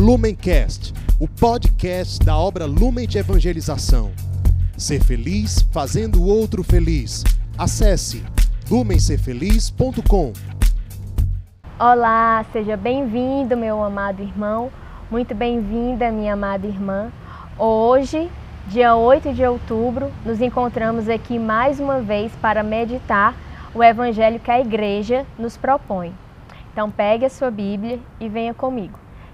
Lumencast, o podcast da obra Lumen de Evangelização. Ser feliz fazendo o outro feliz. Acesse lumencerfeliz.com. Olá, seja bem-vindo, meu amado irmão. Muito bem-vinda, minha amada irmã. Hoje, dia 8 de outubro, nos encontramos aqui mais uma vez para meditar o evangelho que a igreja nos propõe. Então, pegue a sua Bíblia e venha comigo.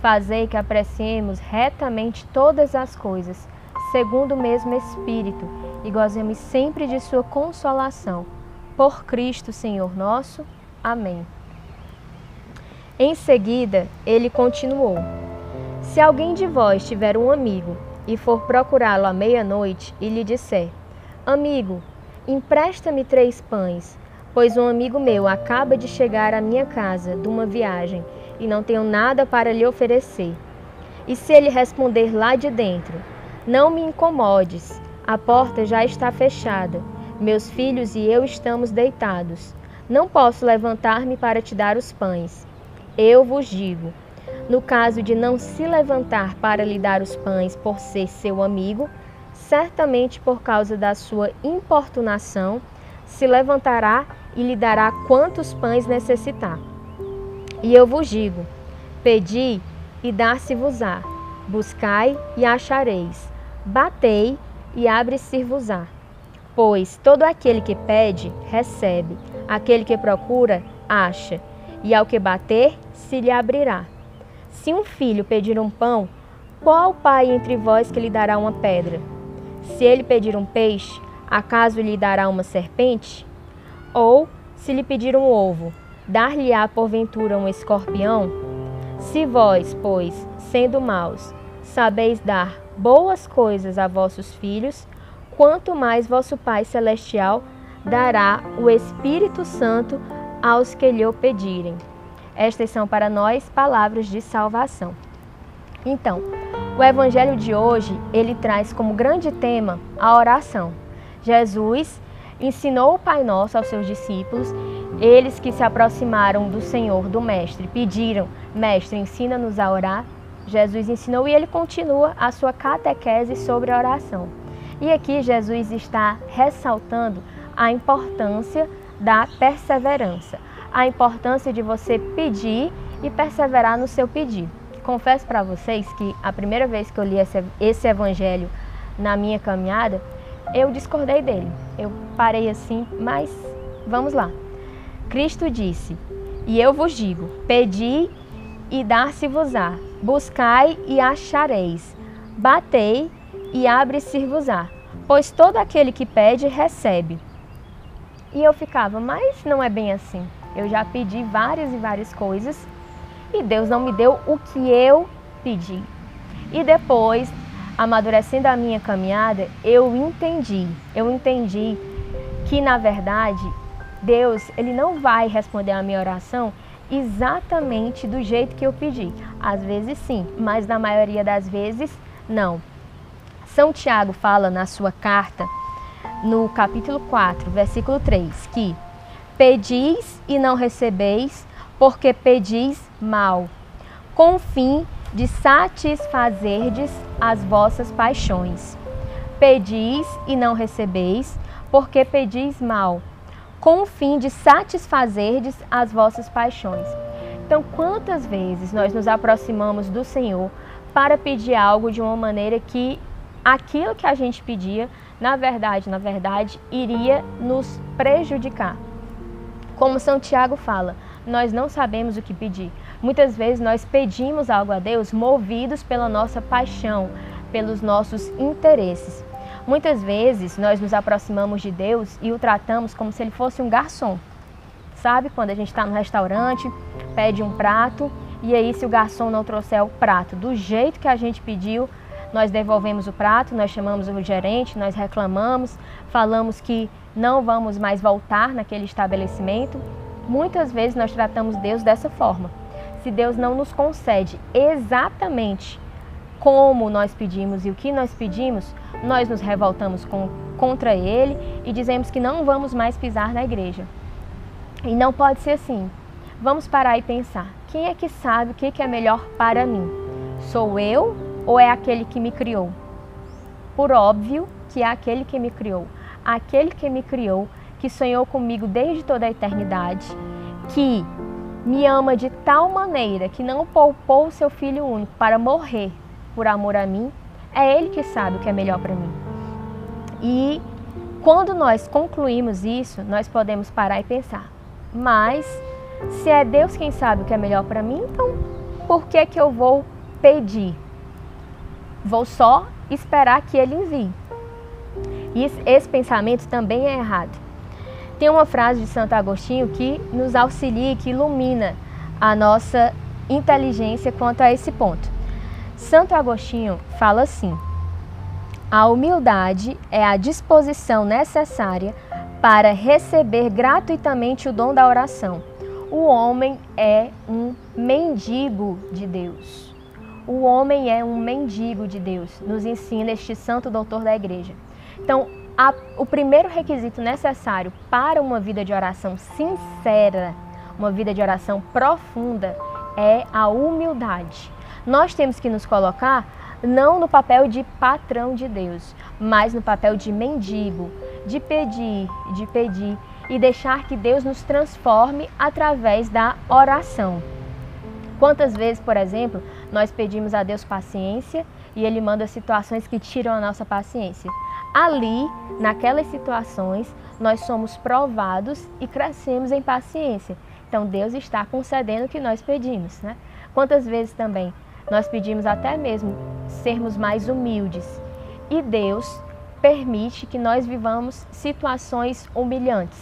Fazei que apreciemos retamente todas as coisas, segundo o mesmo Espírito, e gozemos sempre de Sua consolação. Por Cristo, Senhor nosso. Amém. Em seguida, ele continuou: Se alguém de vós tiver um amigo e for procurá-lo à meia-noite e lhe disser: Amigo, empresta-me três pães, pois um amigo meu acaba de chegar à minha casa de uma viagem e não tenho nada para lhe oferecer. E se ele responder lá de dentro: Não me incomodes, a porta já está fechada, meus filhos e eu estamos deitados. Não posso levantar-me para te dar os pães. Eu vos digo: no caso de não se levantar para lhe dar os pães por ser seu amigo, certamente por causa da sua importunação, se levantará e lhe dará quantos pães necessitar. E eu vos digo: pedi e dar-se-vos-á, buscai e achareis, batei e abre-se-vos-á. Pois todo aquele que pede, recebe, aquele que procura, acha, e ao que bater, se lhe abrirá. Se um filho pedir um pão, qual pai entre vós que lhe dará uma pedra? Se ele pedir um peixe, acaso lhe dará uma serpente? Ou, se lhe pedir um ovo, dar-lhe-á porventura um escorpião? Se vós, pois, sendo maus, sabeis dar boas coisas a vossos filhos, quanto mais vosso Pai Celestial dará o Espírito Santo aos que lhe o pedirem. Estas são para nós palavras de salvação. Então, o evangelho de hoje, ele traz como grande tema a oração. Jesus ensinou o Pai Nosso aos seus discípulos eles que se aproximaram do Senhor, do Mestre, pediram: Mestre, ensina-nos a orar. Jesus ensinou e ele continua a sua catequese sobre a oração. E aqui Jesus está ressaltando a importância da perseverança, a importância de você pedir e perseverar no seu pedido. Confesso para vocês que a primeira vez que eu li esse, esse evangelho na minha caminhada, eu discordei dele. Eu parei assim, mas vamos lá. Cristo disse: E eu vos digo: pedi e dar-se-vos-á, buscai e achareis, batei e abre-se-vos-á, pois todo aquele que pede recebe. E eu ficava, mas não é bem assim. Eu já pedi várias e várias coisas e Deus não me deu o que eu pedi. E depois, amadurecendo a minha caminhada, eu entendi, eu entendi que na verdade Deus, ele não vai responder a minha oração exatamente do jeito que eu pedi. Às vezes sim, mas na maioria das vezes não. São Tiago fala na sua carta, no capítulo 4, versículo 3, que pedis e não recebeis, porque pedis mal, com o fim de satisfazerdes as vossas paixões. Pedis e não recebeis, porque pedis mal, com o fim de satisfazerdes as vossas paixões. Então, quantas vezes nós nos aproximamos do Senhor para pedir algo de uma maneira que aquilo que a gente pedia, na verdade, na verdade, iria nos prejudicar? Como São Tiago fala, nós não sabemos o que pedir. Muitas vezes nós pedimos algo a Deus movidos pela nossa paixão, pelos nossos interesses. Muitas vezes nós nos aproximamos de Deus e o tratamos como se ele fosse um garçom. Sabe quando a gente está no restaurante, pede um prato e aí se o garçom não trouxer o prato do jeito que a gente pediu, nós devolvemos o prato, nós chamamos o gerente, nós reclamamos, falamos que não vamos mais voltar naquele estabelecimento. Muitas vezes nós tratamos Deus dessa forma. Se Deus não nos concede exatamente como nós pedimos e o que nós pedimos, nós nos revoltamos com, contra Ele e dizemos que não vamos mais pisar na igreja. E não pode ser assim. Vamos parar e pensar: quem é que sabe o que é melhor para mim? Sou eu ou é aquele que me criou? Por óbvio que é aquele que me criou. Aquele que me criou, que sonhou comigo desde toda a eternidade, que me ama de tal maneira que não poupou o seu filho único para morrer por amor a mim, é ele que sabe o que é melhor para mim. E quando nós concluímos isso, nós podemos parar e pensar: mas se é Deus quem sabe o que é melhor para mim, então por que que eu vou pedir? Vou só esperar que ele envie. E esse pensamento também é errado. Tem uma frase de Santo Agostinho que nos auxilia, que ilumina a nossa inteligência quanto a esse ponto. Santo Agostinho fala assim: a humildade é a disposição necessária para receber gratuitamente o dom da oração. O homem é um mendigo de Deus. O homem é um mendigo de Deus, nos ensina este santo doutor da igreja. Então, a, o primeiro requisito necessário para uma vida de oração sincera, uma vida de oração profunda, é a humildade. Nós temos que nos colocar não no papel de patrão de Deus, mas no papel de mendigo, de pedir, de pedir e deixar que Deus nos transforme através da oração. Quantas vezes, por exemplo, nós pedimos a Deus paciência e Ele manda situações que tiram a nossa paciência. Ali, naquelas situações, nós somos provados e crescemos em paciência. Então, Deus está concedendo o que nós pedimos. Né? Quantas vezes também nós pedimos até mesmo sermos mais humildes e Deus permite que nós vivamos situações humilhantes.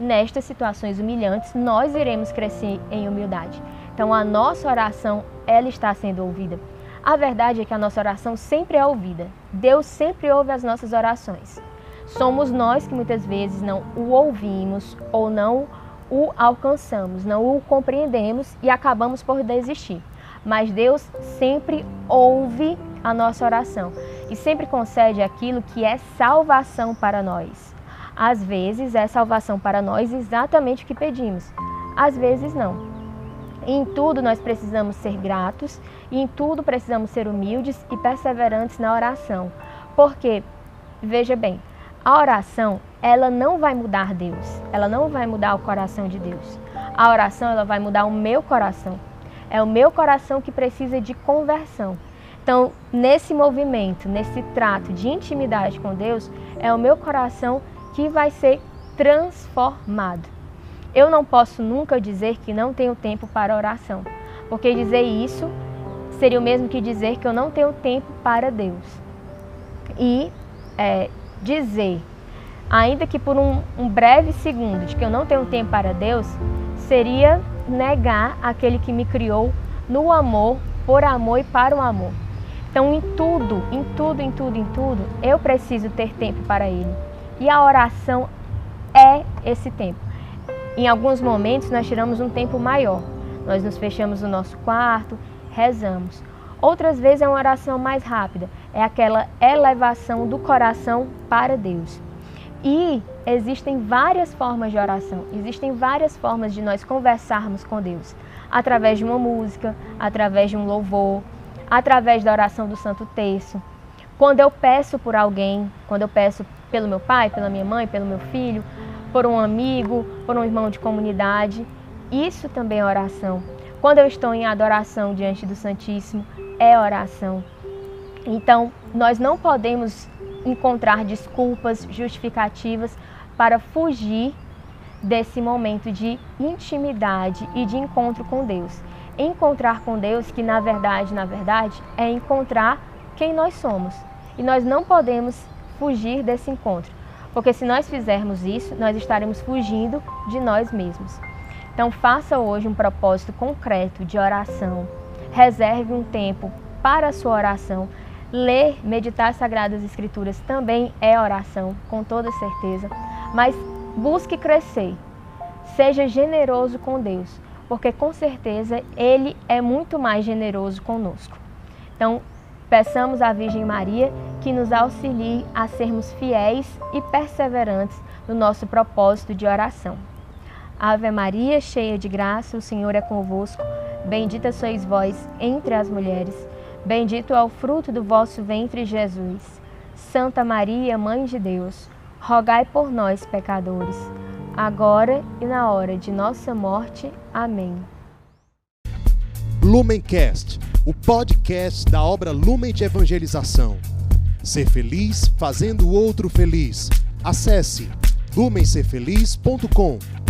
Nestas situações humilhantes, nós iremos crescer em humildade. Então a nossa oração, ela está sendo ouvida. A verdade é que a nossa oração sempre é ouvida. Deus sempre ouve as nossas orações. Somos nós que muitas vezes não o ouvimos ou não o alcançamos, não o compreendemos e acabamos por desistir. Mas Deus sempre ouve a nossa oração e sempre concede aquilo que é salvação para nós. Às vezes é salvação para nós exatamente o que pedimos, às vezes não. Em tudo nós precisamos ser gratos e em tudo precisamos ser humildes e perseverantes na oração. Porque, veja bem, a oração, ela não vai mudar Deus, ela não vai mudar o coração de Deus. A oração, ela vai mudar o meu coração. É o meu coração que precisa de conversão. Então, nesse movimento, nesse trato de intimidade com Deus, é o meu coração que vai ser transformado. Eu não posso nunca dizer que não tenho tempo para oração, porque dizer isso seria o mesmo que dizer que eu não tenho tempo para Deus. E é, dizer, ainda que por um, um breve segundo, de que eu não tenho tempo para Deus, seria negar aquele que me criou no amor, por amor e para o amor. Então, em tudo, em tudo, em tudo, em tudo, eu preciso ter tempo para Ele. E a oração é esse tempo. Em alguns momentos nós tiramos um tempo maior. Nós nos fechamos no nosso quarto, rezamos. Outras vezes é uma oração mais rápida, é aquela elevação do coração para Deus. E existem várias formas de oração, existem várias formas de nós conversarmos com Deus. Através de uma música, através de um louvor, através da oração do Santo Terço. Quando eu peço por alguém, quando eu peço pelo meu pai, pela minha mãe, pelo meu filho, por um amigo, por um irmão de comunidade. Isso também é oração. Quando eu estou em adoração diante do Santíssimo, é oração. Então, nós não podemos encontrar desculpas, justificativas para fugir desse momento de intimidade e de encontro com Deus. Encontrar com Deus, que na verdade, na verdade, é encontrar quem nós somos. E nós não podemos fugir desse encontro. Porque se nós fizermos isso, nós estaremos fugindo de nós mesmos. Então, faça hoje um propósito concreto de oração. Reserve um tempo para a sua oração. Ler, meditar as Sagradas Escrituras também é oração, com toda certeza. Mas busque crescer. Seja generoso com Deus, porque com certeza Ele é muito mais generoso conosco. Então, peçamos à Virgem Maria que nos auxilie a sermos fiéis e perseverantes no nosso propósito de oração. Ave Maria, cheia de graça, o Senhor é convosco. Bendita sois vós entre as mulheres. Bendito é o fruto do vosso ventre, Jesus. Santa Maria, Mãe de Deus, rogai por nós, pecadores, agora e na hora de nossa morte. Amém. Lumencast, o podcast da obra Lumen de Evangelização. Ser feliz fazendo o outro feliz. Acesse lumencerfeliz.com.